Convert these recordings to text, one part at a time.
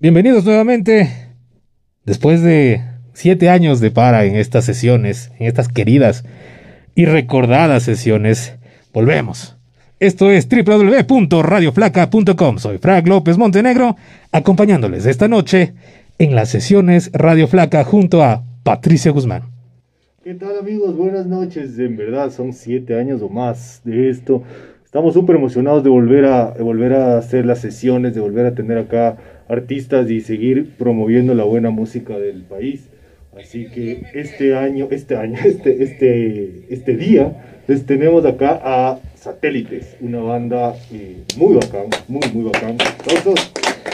Bienvenidos nuevamente. Después de siete años de para en estas sesiones, en estas queridas y recordadas sesiones, volvemos. Esto es www.radioflaca.com. Soy Frank López Montenegro, acompañándoles esta noche en las sesiones Radio Flaca junto a Patricia Guzmán. ¿Qué tal amigos? Buenas noches. En verdad son siete años o más de esto. Estamos súper emocionados de volver, a, de volver a hacer las sesiones, de volver a tener acá artistas y seguir promoviendo la buena música del país. Así que este año, este año, este, este, este día, les tenemos acá a Satélites, una banda eh, muy bacán, muy, muy bacán. Todos,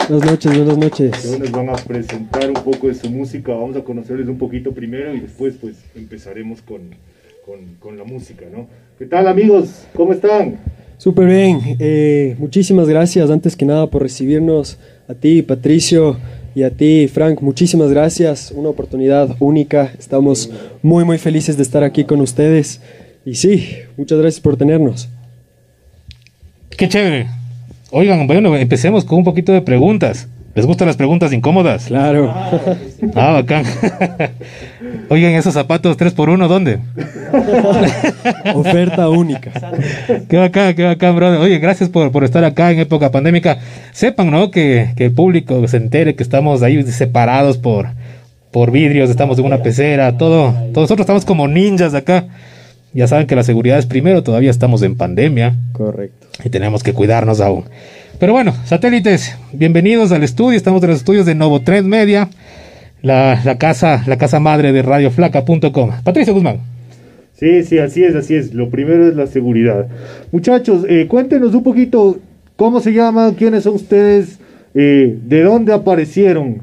Buenas noches, buenas noches. nos van a presentar un poco de su música, vamos a conocerles un poquito primero y después pues empezaremos con, con, con la música, ¿no? ¿Qué tal amigos? ¿Cómo están? Súper bien. eh, muchísimas gracias antes que nada por recibirnos. A ti, Patricio, y a ti, Frank. Muchísimas gracias. Una oportunidad única. Estamos muy, muy felices de estar aquí con ustedes. Y sí, muchas gracias por tenernos. Qué chévere. Oigan, bueno, empecemos con un poquito de preguntas. ¿Les gustan las preguntas incómodas? Claro. Ah, bacán. Oigan, esos zapatos 3x1, ¿dónde? Oferta única. Qué bacán, qué bacán, brother. Oye, gracias por, por estar acá en época pandémica. Sepan, ¿no? Que, que el público se entere que estamos ahí separados por, por vidrios, estamos en una pecera, todo. Todos nosotros estamos como ninjas acá. Ya saben que la seguridad es primero, todavía estamos en pandemia Correcto. y tenemos que cuidarnos aún. Pero bueno, satélites, bienvenidos al estudio. Estamos en los estudios de Novotrend Media, la, la casa, la casa madre de radioflaca.com. Patricio Guzmán. Sí, sí, así es, así es. Lo primero es la seguridad. Muchachos, eh, cuéntenos un poquito cómo se llaman, quiénes son ustedes, eh, de dónde aparecieron.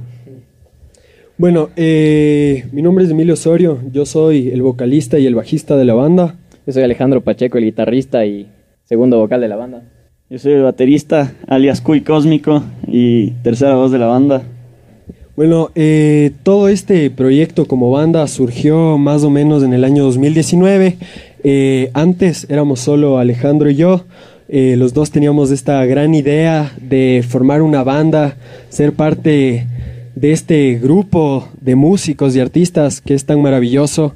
Bueno, eh, mi nombre es Emilio Osorio. Yo soy el vocalista y el bajista de la banda. Yo soy Alejandro Pacheco, el guitarrista y segundo vocal de la banda. Yo soy el baterista, alias Cuy Cósmico, y tercera voz de la banda. Bueno, eh, todo este proyecto como banda surgió más o menos en el año 2019. Eh, antes éramos solo Alejandro y yo. Eh, los dos teníamos esta gran idea de formar una banda, ser parte de este grupo de músicos y artistas que es tan maravilloso.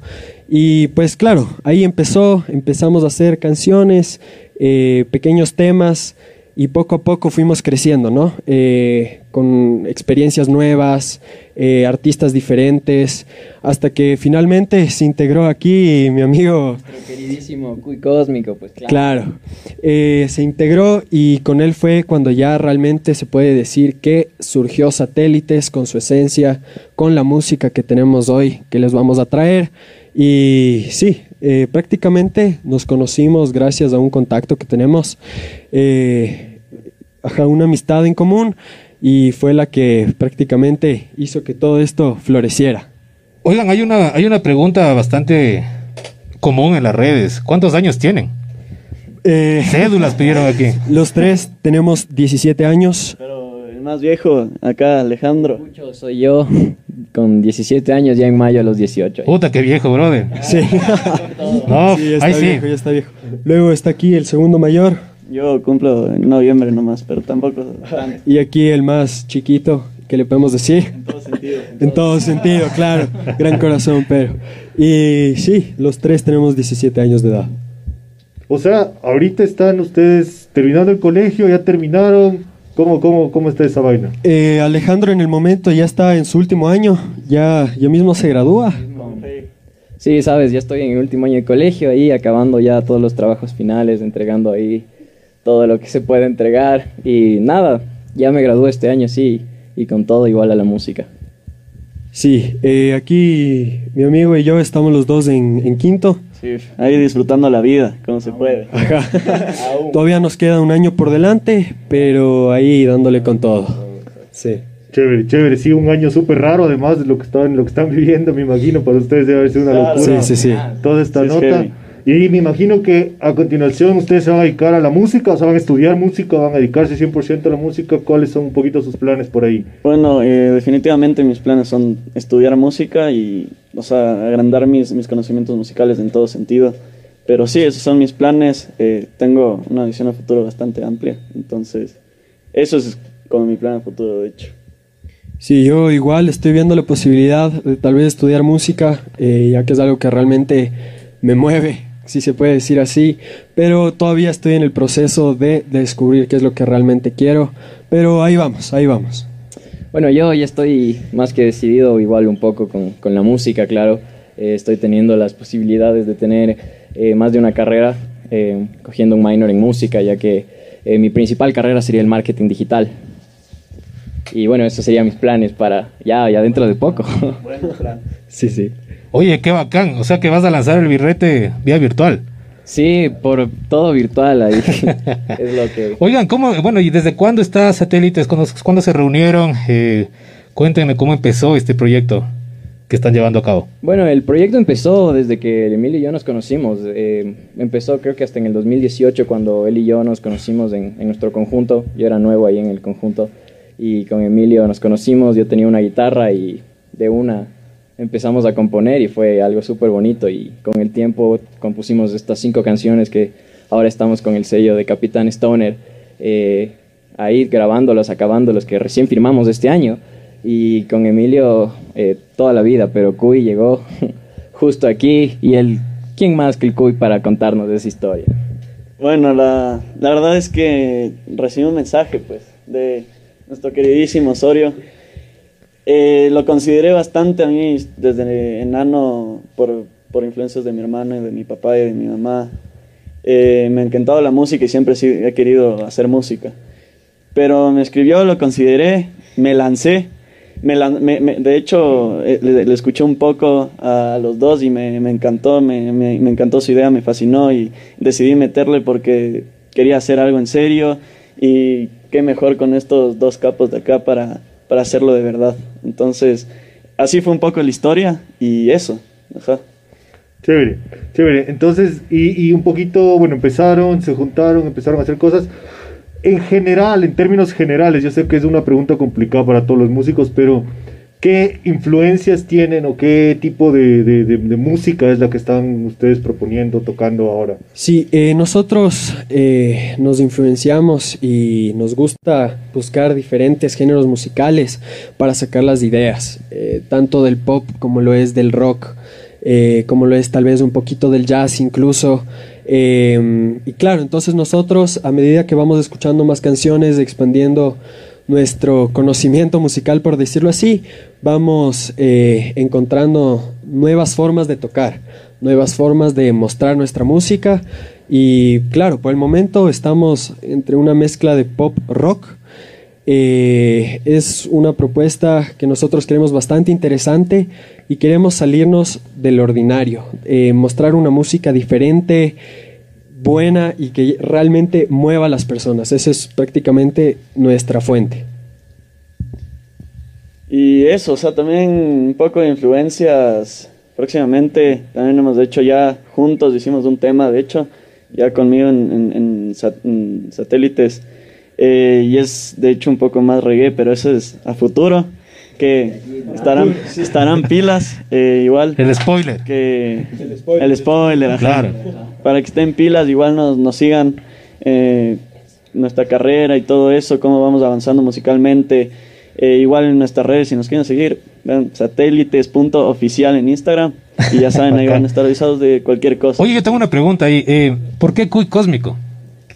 Y pues claro, ahí empezó, empezamos a hacer canciones, eh, pequeños temas y poco a poco fuimos creciendo, ¿no? Eh, con experiencias nuevas, eh, artistas diferentes, hasta que finalmente se integró aquí mi amigo, Nuestro queridísimo Cuy Cósmico, pues claro. claro, eh, se integró y con él fue cuando ya realmente se puede decir que surgió Satélites con su esencia, con la música que tenemos hoy, que les vamos a traer. Y sí, eh, prácticamente nos conocimos gracias a un contacto que tenemos, eh, ajá, una amistad en común y fue la que prácticamente hizo que todo esto floreciera. Oigan, hay una, hay una pregunta bastante común en las redes. ¿Cuántos años tienen? Eh, Cédulas pidieron aquí. los tres tenemos 17 años. Pero el más viejo, acá Alejandro. Mucho soy yo, con 17 años, ya en mayo a los 18. Puta, qué viejo, brother. Sí, No, Sí, ya está ahí sí. viejo, ya está viejo. Luego está aquí el segundo mayor Yo cumplo en noviembre nomás, pero tampoco tanto. y aquí el más chiquito, que le podemos decir. En todo sentido. En todo sentido, claro. Gran corazón, pero. Y sí, los tres tenemos 17 años de edad. O sea, ahorita están ustedes terminando el colegio, ya terminaron. ¿Cómo, cómo, cómo está esa vaina? Eh, Alejandro en el momento ya está en su último año, ya, ya mismo se gradúa. Sí, sabes, ya estoy en el último año de colegio, ahí acabando ya todos los trabajos finales, entregando ahí todo lo que se puede entregar. Y nada, ya me gradué este año, sí, y con todo igual a la música. Sí, eh, aquí mi amigo y yo estamos los dos en, en quinto. Sí, ahí disfrutando la vida, como se puede. Ajá. Todavía nos queda un año por delante, pero ahí dándole con todo. Sí. Chévere, chévere. Sí, un año súper raro, además de lo que, están, lo que están viviendo, me imagino. Para ustedes debe haber sido una locura. Sí, sí, sí. Toda esta Sí, es nota. heavy. Y me imagino que a continuación ustedes se van a dedicar a la música, o sea, van a estudiar música, van a dedicarse 100% a la música. ¿Cuáles son un poquito sus planes por ahí? Bueno, eh, definitivamente mis planes son estudiar música y, o sea, agrandar mis, mis conocimientos musicales en todo sentido. Pero sí, esos son mis planes. eh, tengo una visión a futuro bastante amplia. Entonces, eso es como mi plan a futuro, de hecho. Sí, yo igual estoy viendo la posibilidad de tal vez estudiar música, eh, ya que es algo que realmente me mueve, si se puede decir así, pero todavía estoy en el proceso de, de descubrir qué es lo que realmente quiero, pero ahí vamos, ahí vamos. Bueno, yo ya estoy más que decidido igual un poco con, con la música, claro. Eh, estoy teniendo las posibilidades de tener eh, más de una carrera, eh, cogiendo un minor en música, ya que eh, mi principal carrera sería el marketing digital. Y bueno, esos serían mis planes para ya, ya dentro de poco. sí, sí. Oye, qué bacán. O sea que vas a lanzar el birrete vía virtual. Sí, por todo virtual ahí. es lo que... Oigan, ¿cómo, bueno, y desde cuándo está Satélites? ¿Cuándo, cuándo se reunieron? Eh, cuéntenme cómo empezó este proyecto que están llevando a cabo. Bueno, el proyecto empezó desde que Emilio y yo nos conocimos. Eh, empezó creo que hasta en el 2018 cuando él y yo nos conocimos en, en nuestro conjunto. Yo era nuevo ahí en el conjunto y con Emilio nos conocimos. Yo tenía una guitarra y de una empezamos a componer y fue algo súper bonito y con el tiempo compusimos estas cinco canciones que ahora estamos con el sello de Capitán Stoner eh, ahí grabándolos, acabándolos que recién firmamos este año y con Emilio eh, toda la vida, pero Cuy llegó justo aquí y él, ¿quién más que el Cuy para contarnos esa historia? Bueno, la, la verdad es que recibí un mensaje pues de nuestro queridísimo Osorio eh, lo consideré bastante a mí desde enano por, por, influencias de mi hermana y de mi papá y de mi mamá. Eh, me ha encantado la música y siempre he querido hacer música. Pero me escribió, lo consideré, me lancé. Me, me, me, de hecho, eh, le, escuché un poco a los dos y me, encantó, me, encantó su idea, me fascinó y decidí meterle porque quería hacer algo en serio y qué mejor con estos dos capos de acá para, para hacerlo de verdad. Entonces, así fue un poco la historia y eso. Ajá. Chévere, chévere. Entonces, y, y, un poquito, bueno, empezaron, se juntaron, empezaron a hacer cosas. En general, en términos generales, yo sé que es una pregunta complicada para todos los músicos, pero ¿qué influencias tienen o qué tipo de, música es la que están ustedes proponiendo, tocando ahora? Sí, eh, nosotros eh, nos influenciamos y nos gusta buscar diferentes géneros musicales para sacar las ideas, eh, tanto del pop como lo es del rock. Como lo es tal vez un poquito del jazz incluso. Y claro, entonces nosotros a medida que vamos escuchando más canciones, expandiendo nuestro conocimiento musical, por decirlo así, vamos eh, encontrando nuevas formas de tocar, nuevas formas de mostrar nuestra música. Y claro, por el momento estamos entre una mezcla de pop rock. Eh, es una propuesta que nosotros creemos bastante interesante y queremos salirnos del ordinario, eh, mostrar una música diferente, buena y que realmente mueva a las personas. Esa es prácticamente nuestra fuente. Y eso, o sea, también un poco de influencias. Próximamente también hemos hecho ya juntos, hicimos un tema, de hecho, ya conmigo en, en, en, sat en satélites. Eh, y es de hecho un poco más reggae, pero eso es a futuro que estarán, estarán pilas eh, igual. El spoiler. Que, el spoiler. El spoiler ajá. Claro. Para que estén pilas, igual nos, nos sigan eh, nuestra carrera y todo eso, cómo vamos avanzando musicalmente. Eh, igual en nuestras redes, si nos quieren seguir, vean satélites.oficial en Instagram. Y ya saben, ahí van a estar avisados de cualquier cosa. Oye, yo tengo una pregunta ahí. Eh, ¿Por qué Cuy Cósmico?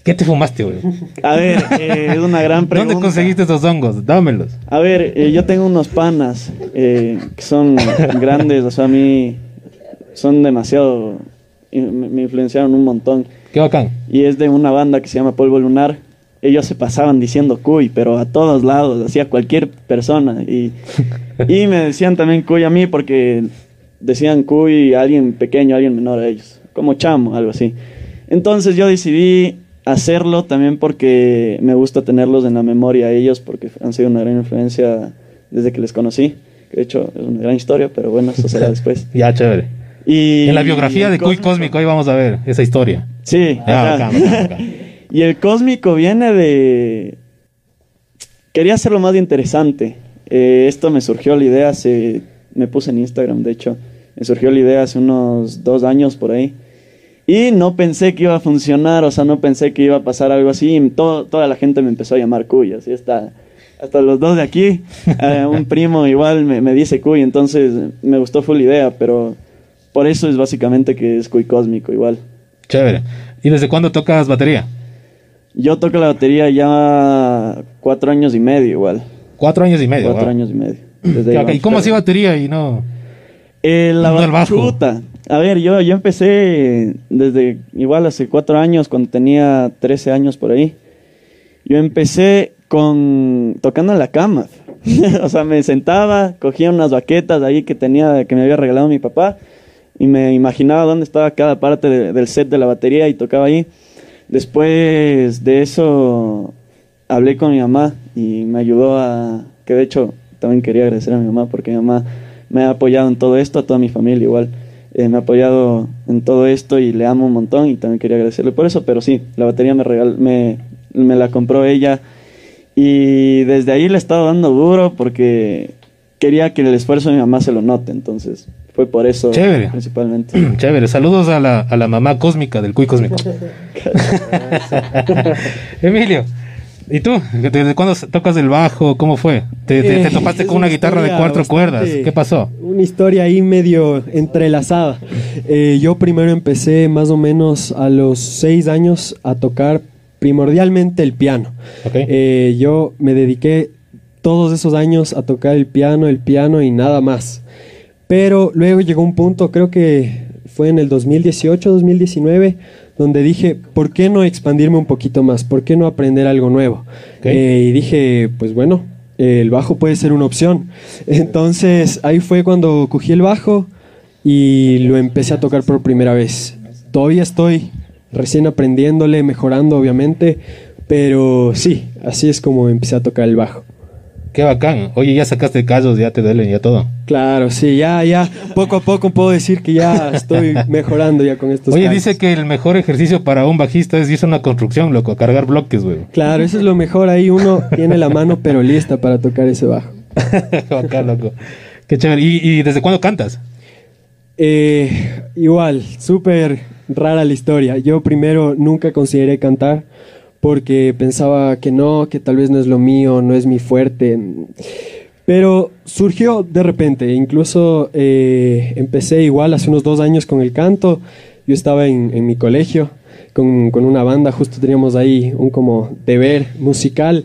¿Qué te fumaste, güey? A ver, eh, es una gran pregunta. ¿Dónde conseguiste esos hongos? Dámelos. A ver, eh, yo tengo unos panas eh, que son grandes, o sea, a mí son demasiado. Me influenciaron un montón. Qué bacán. Y es de una banda que se llama Polvo Lunar. Ellos se pasaban diciendo cuy, pero a todos lados, hacía cualquier persona. Y, y me decían también cuy a mí porque decían cuy a alguien pequeño, a alguien menor a ellos. Como chamo, algo así. Entonces yo decidí hacerlo también porque me gusta tenerlos en la memoria a ellos porque han sido una gran influencia desde que les conocí. De hecho, es una gran historia, pero bueno, eso será después. ya, chévere. Y en la biografía de Cuy Cósmico, ahí vamos a ver esa historia. Sí. Bacán, bacán. y el Cósmico viene de... Quería hacerlo más interesante. Eh, esto me surgió la idea hace... Me puse en Instagram, de hecho. Me surgió la idea hace unos dos años por ahí. Y no pensé que iba a funcionar, o sea, no pensé que iba a pasar algo así. Y todo, toda la gente me empezó a llamar Cuy, así está. hasta los dos de aquí. Eh, un primo igual me, me dice cuy, entonces me gustó full idea, pero por eso es básicamente que es cuy cósmico igual. Chévere. ¿Y desde cuándo tocas batería? Yo toco la batería ya cuatro años y medio igual. Cuatro años y medio. Cuatro wow. años y medio. Desde ¿Y cómo hacía batería y no? Eh, la No, el bajo. chuta. A ver, yo, yo empecé desde igual hace cuatro años, cuando tenía 13 años por ahí. Yo empecé con tocando en la cama. o sea, me sentaba, cogía unas baquetas ahí que tenía, que me había regalado mi papá, y me imaginaba dónde estaba cada parte de- del set de la batería y tocaba ahí. Después de eso hablé con mi mamá y me ayudó a, que de hecho también quería agradecer a mi mamá porque mi mamá me ha apoyado en todo esto, a toda mi familia igual. Eh, me ha apoyado en todo esto y le amo un montón y también quería agradecerle por eso, pero sí, la batería me, regal, me, me la compró ella y desde ahí le he estado dando duro porque quería que el esfuerzo de mi mamá se lo note, entonces fue por eso Chévere. principalmente. Chévere. Saludos a la, a la mamá cósmica del cuy cósmico. Emilio. ¿Y tú? ¿Desde cuándo tocas el bajo? ¿Cómo fue? ¿Te, te- te Eh, topaste con una una guitarra de cuatro cuerdas? ¿Qué pasó? Una historia ahí medio entrelazada. Eh, yo primero empecé más o menos a los seis años a tocar primordialmente el piano. Ok. Eh, yo me dediqué todos esos años a tocar el piano, el piano y nada más. Pero luego llegó un punto, creo que fue en el 2018, 2019, donde dije, ¿por qué no expandirme un poquito más? ¿Por qué no aprender algo nuevo? Eh, y dije, pues bueno, el bajo puede ser una opción. Entonces ahí fue cuando cogí el bajo y lo empecé a tocar por primera vez. Todavía estoy recién aprendiéndole, mejorando obviamente, pero sí, así es como empecé a tocar el bajo. Qué bacán. Oye, ya sacaste callos, ya te duelen, ya todo. Claro, sí, ya, ya, poco a poco puedo decir que ya estoy mejorando ya con estos Oye, callos. dice que el mejor ejercicio para un bajista es irse a una construcción, loco, a cargar bloques, güey. Claro, eso es lo mejor, ahí uno tiene la mano pero lista para tocar ese bajo. bacán, loco. Qué chévere. ¿Y, y desde cuándo cantas? Eh, igual, súper rara la historia. Yo primero nunca consideré cantar porque pensaba que no, que tal vez no es lo mío, no es mi fuerte. Pero surgió de repente, incluso eh, empecé igual hace unos dos años con el canto. Yo estaba en, en mi colegio con, con una banda, justo teníamos ahí un como deber musical.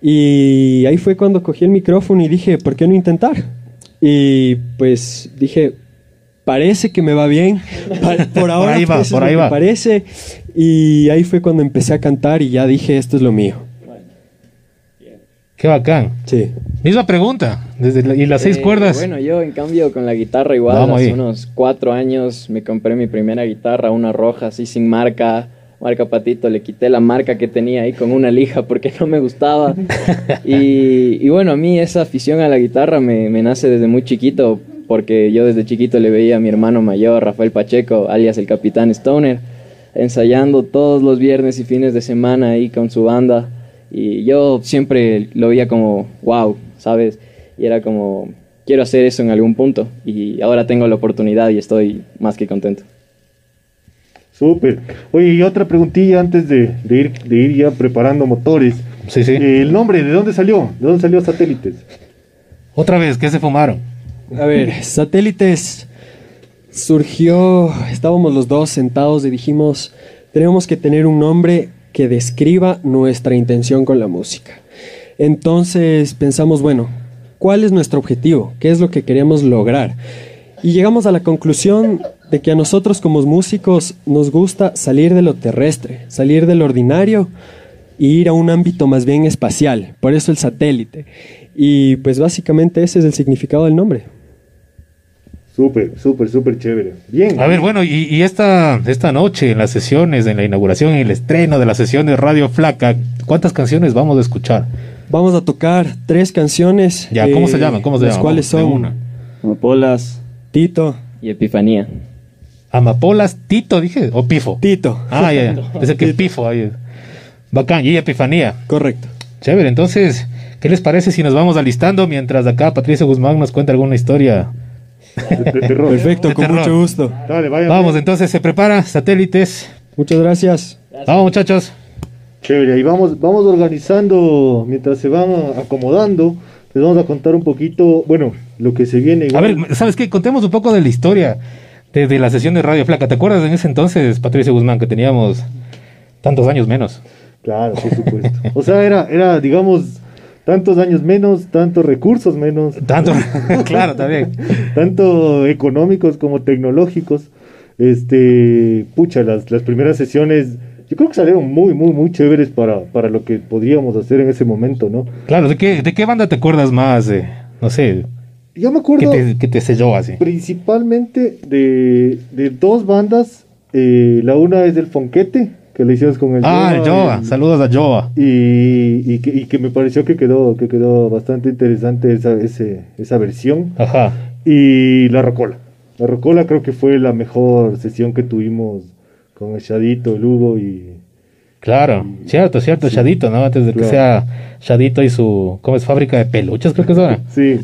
Y ahí fue cuando cogí el micrófono y dije, ¿por qué no intentar? Y pues dije, parece que me va bien. Por ahora ahí va, pues, por ahí va. parece. Y ahí fue cuando empecé a cantar y ya dije, esto es lo mío. Qué bacán. Sí. Misma pregunta. Desde la- y las seis Eh, cuerdas. Bueno, yo en cambio con la guitarra igual, Vamos hace ahí. unos cuatro años me compré mi primera guitarra, una roja así sin marca, marca patito, le quité la marca que tenía ahí con una lija porque no me gustaba. y, y bueno, a mí esa afición a la guitarra me, me nace desde muy chiquito, porque yo desde chiquito le veía a mi hermano mayor, Rafael Pacheco, alias el Capitán Stoner, ensayando todos los viernes y fines de semana ahí con su banda. Y yo siempre lo veía como, wow, ¿sabes? Y era como, quiero hacer eso en algún punto. Y ahora tengo la oportunidad y estoy más que contento. Súper. Oye, y otra preguntilla antes de, de ir, de ir ya preparando motores. Sí, sí. Eh, el nombre, ¿de dónde salió? ¿De dónde salió Satélites? Otra vez, ¿qué se fumaron? A ver, satélites surgió, estábamos los dos sentados y dijimos, tenemos que tener un nombre que describa nuestra intención con la música. Entonces pensamos, bueno, ¿cuál es nuestro objetivo? ¿Qué es lo que queremos lograr? Y llegamos a la conclusión de que a nosotros como músicos nos gusta salir de lo terrestre, salir del ordinario e ir a un ámbito más bien espacial, por eso el satélite. Y pues básicamente ese es el significado del nombre. Súper, súper, súper chévere. Bien. A ver, bueno, y, y esta, esta noche en las sesiones, en la inauguración, en el estreno de la sesión de Radio Flaca, ¿cuántas canciones vamos a escuchar? Vamos a tocar tres canciones. Ya, ¿cómo se llaman? ¿Cómo se las llaman? de son una. Amapolas. Tito, Y Epifanía. Amapolas, Tito, dije, o Pifo. Tito. Ah, ya, ya. Dice que Pifo ahí. Bacán, y Epifanía. Correcto. Chévere, entonces, ¿qué les parece si nos vamos alistando mientras acá Patricio Guzmán nos cuenta alguna historia? De, de terror. Perfecto, De con terror. mucho gusto. Dale, vaya. Vamos, entonces, se prepara, satélites. Muchas gracias. Vamos, muchachos. Chévere, ahí vamos, vamos organizando, mientras se van acomodando, les vamos a contar un poquito, bueno, lo que se viene. A ver, ¿sabes qué? Contemos un poco de la historia de, la sesión de Radio Flaca. ¿Te acuerdas en ese entonces, Patricio Guzmán, que teníamos tantos años menos? Claro, por supuesto. o sea, era, era, digamos, tantos años menos, tantos recursos menos. Tanto, claro, también. Tanto económicos como tecnológicos. Este, pucha, las, las primeras sesiones yo creo que salieron muy, muy, muy chéveres para, para lo que podríamos hacer en ese momento, ¿no? Claro, ¿de qué, de qué banda te acuerdas más? no sé. Yo me acuerdo. Que te, selló así. Principalmente de, de dos bandas. Eh, la una es del Fonquete, que le hicimos con el Ah, el Joa. Saludos a Joa. Y, y, que, y, que, me pareció que quedó, que quedó bastante interesante esa, ese, esa versión. Ajá. Y la Rocola. La Rocola creo que fue la mejor sesión que tuvimos con el Shadito, el Hugo y... Claro, cierto, cierto, Shadito, ¿no? Antes de que sea Shadito y su, ¿cómo es? Fábrica de peluches, creo que es ahora. sí.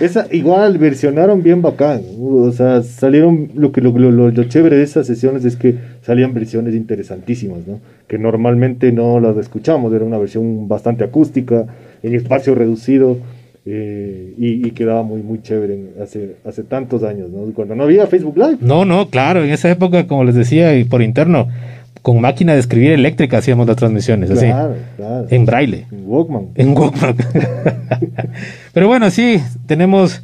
Esa, igual, versionaron bien bacán. O sea, salieron, lo que lo, lo, lo, chévere de esas sesiones es que salían versiones interesantísimas, ¿no? Que normalmente no las escuchamos, era una versión bastante acústica, en espacio reducido. Eh, y, quedaba muy muy chévere hace, hace tantos años, ¿no? Cuando no había Facebook Live. No, no, claro, en esa época, como les decía, y por interno, con máquina de escribir eléctrica hacíamos las transmisiones, así. En braille. En Walkman. En Walkman. Pero bueno, sí, tenemos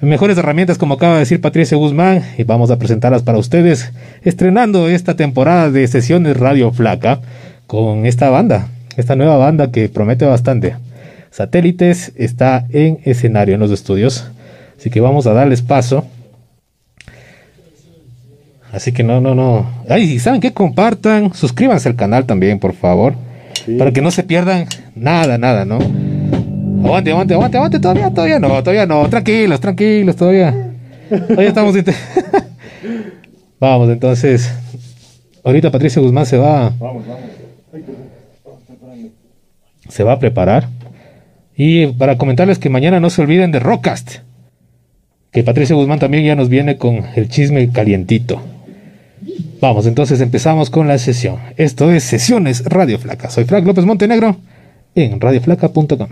mejores herramientas, como acaba de decir Patricia Guzmán, y vamos a presentarlas para ustedes, estrenando esta temporada de sesiones Radio Flaca con esta banda, esta nueva banda que promete bastante. Satélites está en escenario en los estudios. Así que vamos a darles paso. Así que no, no, no. Ay, ¿saben qué? Compartan, suscríbanse al canal también, por favor. Para que no se pierdan nada, nada, ¿no? Aguante, aguante, aguante, aguante, todavía, todavía no, todavía no. Tranquilos, tranquilos, todavía. Todavía estamos. vamos, entonces. Ahorita Patricia Guzmán se va. Vamos, vamos. Se va a preparar. Y para comentarles que mañana no se olviden de Rockcast. Que Patricio Guzmán también ya nos viene con el chisme calientito. Vamos, entonces empezamos con la sesión. Esto es Sesiones Radio Flaca. Soy Frank López Montenegro en radioflaca.com.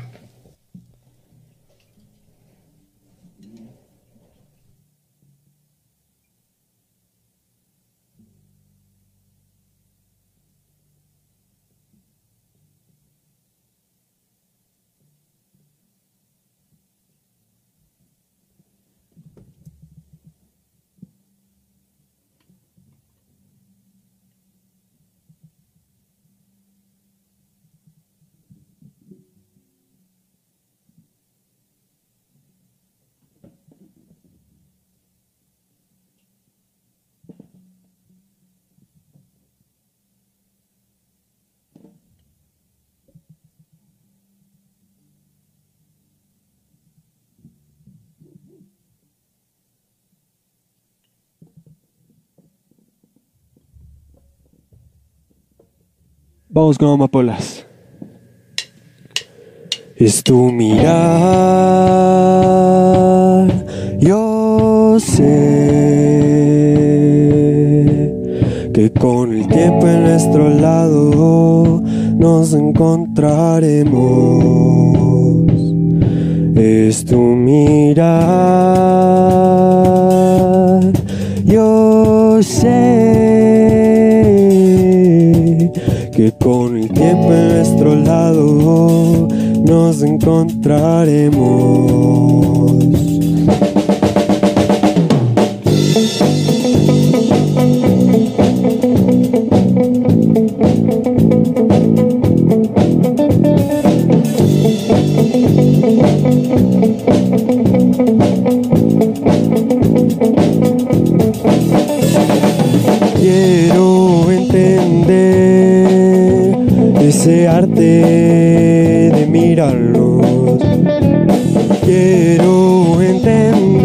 Vamos con amapolas. Es tu mirar, yo sé que con el tiempo en nuestro lado nos encontraremos. Es tu mirar, yo sé con el tiempo en nuestro lado nos encontraremos. De mirarlos. Quiero entender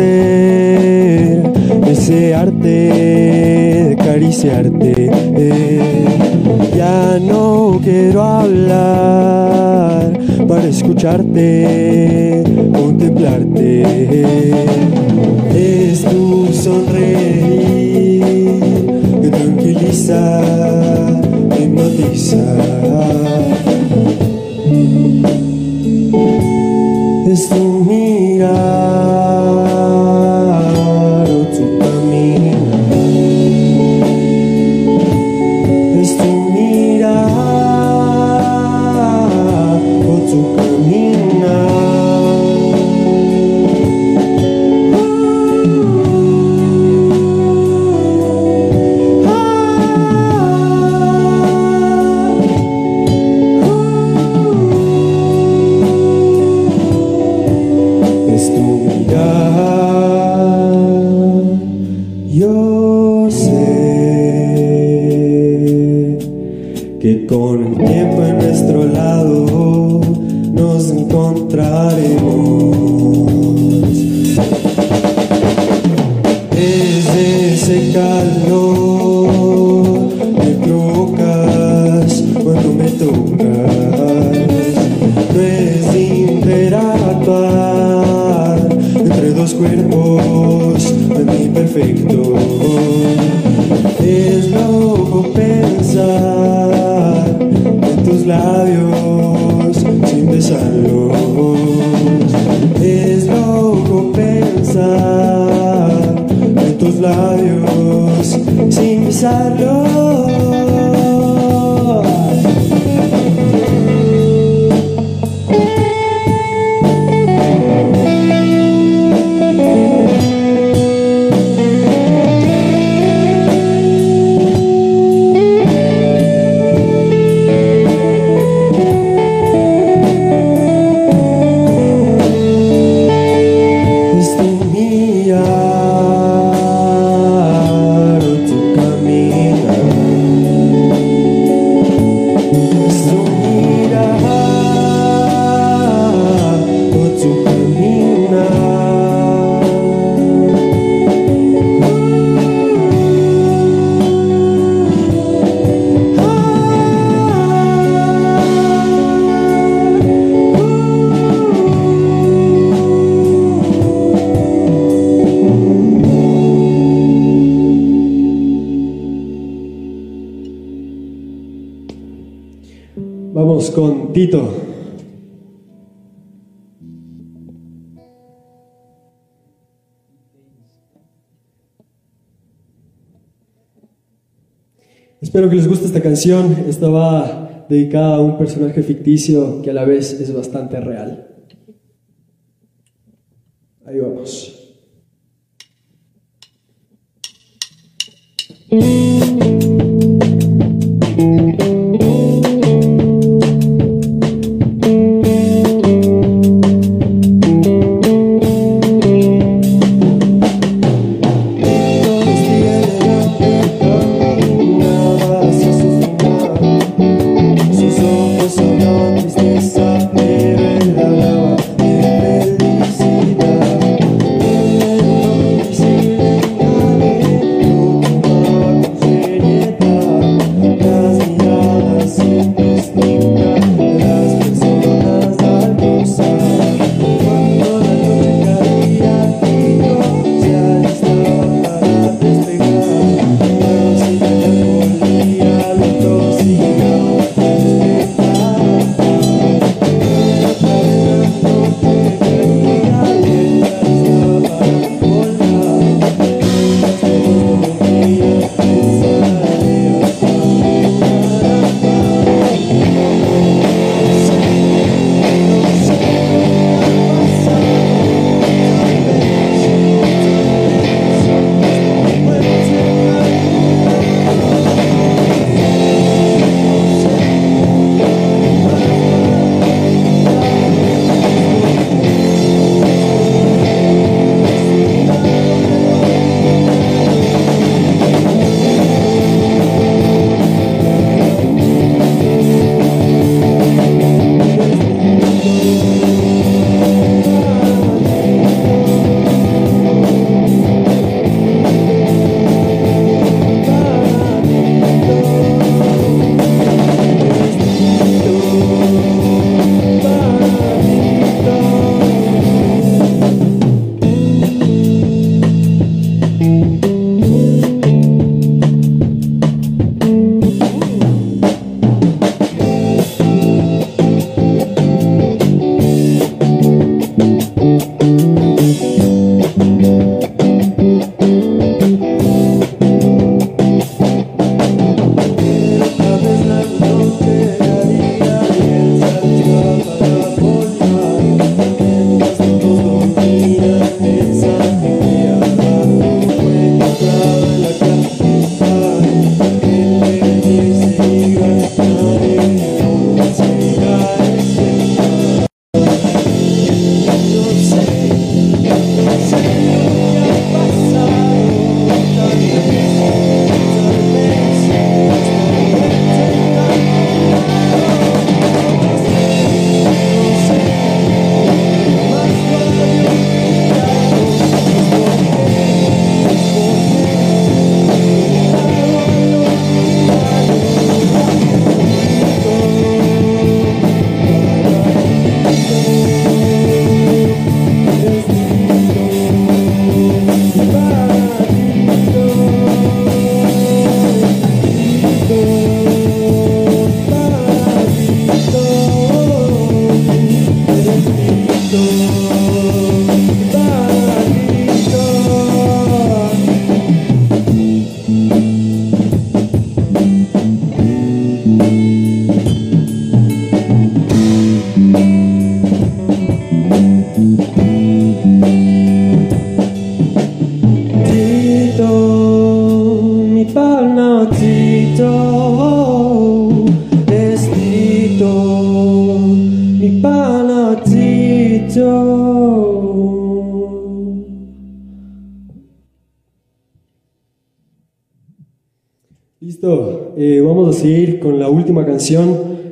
ese arte de acariciarte. Ya no quiero hablar para escucharte, contemplarte. Es tu sonreír que tranquiliza, es tu mirada. en nuestro lado nos encontraremos. Espero esta canción. Esta va dedicada a un personaje ficticio que a la vez es bastante real. Ahí vamos.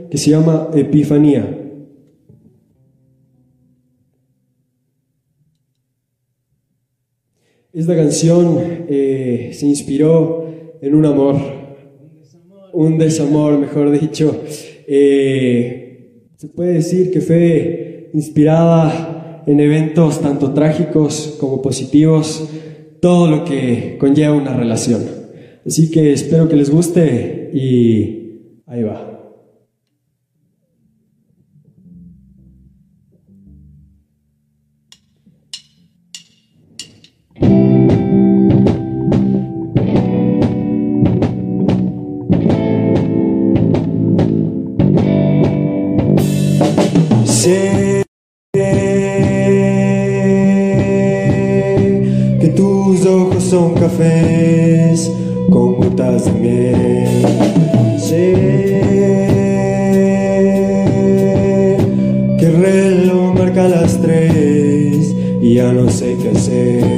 Que se llama Epifanía. Esta canción eh, se inspiró en un amor, un desamor, mejor dicho. Eh, se puede decir que fue inspirada en eventos tanto trágicos como positivos, todo lo que conlleva una relación. Así que espero que les guste y ahí va. Sé que tus ojos son cafés con gotas de miel. Sé que el reloj marca las tres y ya no sé qué hacer.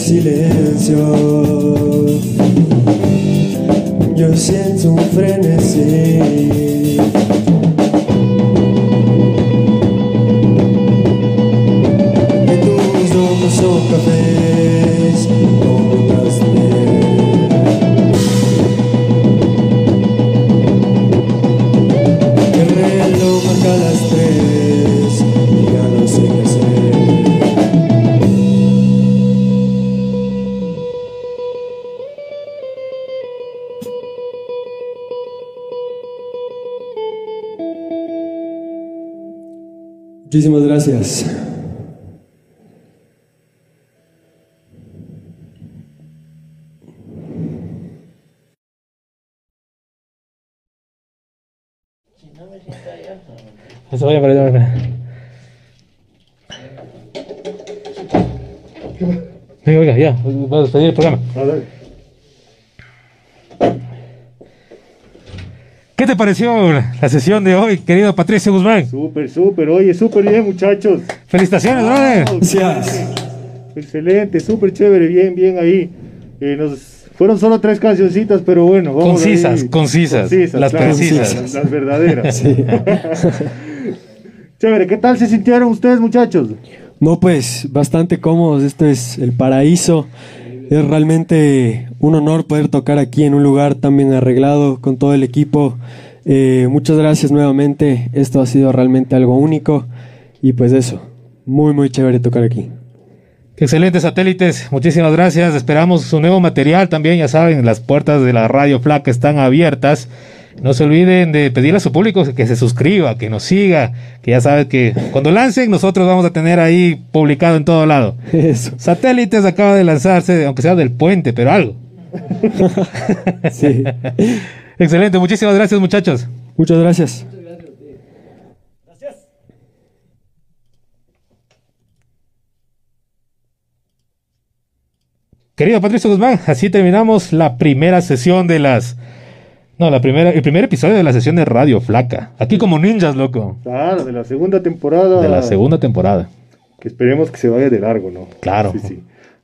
silencio. Yo siento un frenesí. Gracias. Eso para allá. Venga, venga, ya, vamos a despedir el programa. A ver. ¿Qué te pareció la sesión de hoy, querido Patricio Guzmán? Súper, súper, oye, súper bien, muchachos. Felicitaciones, brother. Gracias. Excelente, súper chévere, bien, bien ahí. Eh, nos fueron solo tres cancioncitas, pero bueno, vamos Concisas, ahí. concisas, las claro, precisas. Las, las verdaderas. Sí. Chévere, ¿qué tal se sintieron ustedes, muchachos? No, pues bastante cómodos. Esto es el paraíso. Es realmente un honor poder tocar aquí en un lugar tan bien arreglado con todo el equipo. Eh, muchas gracias nuevamente. Esto ha sido realmente algo único. Y pues eso, muy, muy chévere tocar aquí. Excelentes satélites, muchísimas gracias. Esperamos su nuevo material también. Ya saben, las puertas de la Radio Flaca están abiertas. No se olviden de pedirle a su público que se suscriba, que nos siga, que ya saben que cuando lancen nosotros vamos a tener ahí publicado en todo lado. Eso. Satélites acaba de lanzarse, aunque sea del puente, pero algo. Sí. Excelente, muchísimas gracias muchachos. Muchas gracias. Querido Patricio Guzmán, así terminamos la primera sesión de las... No, la primera, el primer episodio de la sesión de Radio Flaca. Aquí como ninjas, loco. Claro, de la segunda temporada. De la segunda temporada. Que esperemos que se vaya de largo, ¿no? Claro. Sí, sí.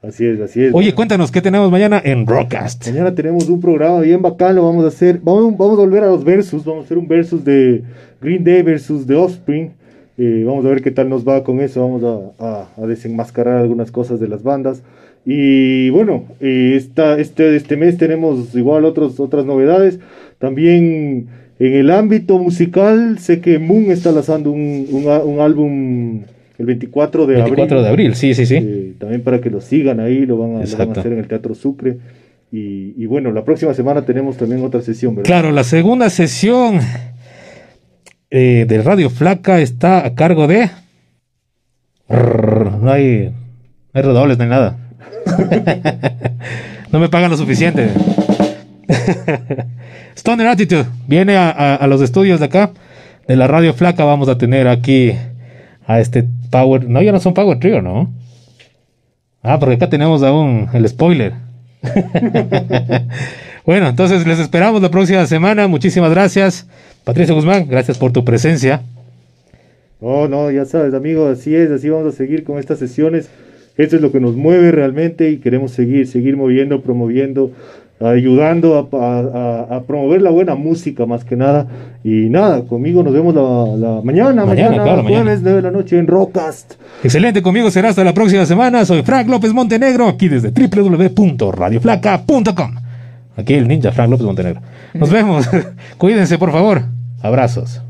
Así es, así es. Oye, cuéntanos, ¿qué tenemos mañana en Rockcast? Mañana tenemos un programa bien bacán, lo vamos a hacer. Vamos, vamos a volver a los versus, vamos a hacer un versus de Green Day versus The Offspring. Eh, vamos a ver qué tal nos va con eso, vamos a, a- a desenmascarar algunas cosas de las bandas. Y bueno, eh, esta, este, este mes tenemos igual otros, otras novedades. También en el ámbito musical, sé que Moon está lanzando un, un, álbum el 24 de 24 abril. de abril, sí, sí, sí. Eh, también para que lo sigan ahí, lo van a, lo van a Exacto. hacer en el Teatro Sucre. Y, y bueno, la próxima semana tenemos también otra sesión, ¿verdad? Claro, la segunda sesión eh, de Radio Flaca está a cargo de... No hay, no hay redobles, no hay nada. no me pagan lo suficiente. Stoner Attitude viene a, los estudios de acá, de la Radio Flaca. Vamos a tener aquí a este Power. No, ya no son Power Trio, ¿no? Ah, porque acá tenemos aún el spoiler. bueno, entonces les esperamos la próxima semana. Muchísimas gracias. Patricio Guzmán, gracias por tu presencia. No, no, ya sabes, amigo, así es, así vamos a seguir con estas sesiones. Esto es lo que nos mueve realmente y queremos seguir, seguir moviendo, promoviendo, ayudando a, a- promover la buena música más que nada. Y nada, conmigo nos vemos la, la mañana, Mañana, mañana, claro, jueves, mañana. 9 de la noche en Rockcast. Excelente, conmigo será hasta la próxima semana. Soy Frank López Montenegro, aquí desde www.radioflaca.com. Aquí el ninja Frank López Montenegro. Nos vemos. Cuídense, por favor. Abrazos.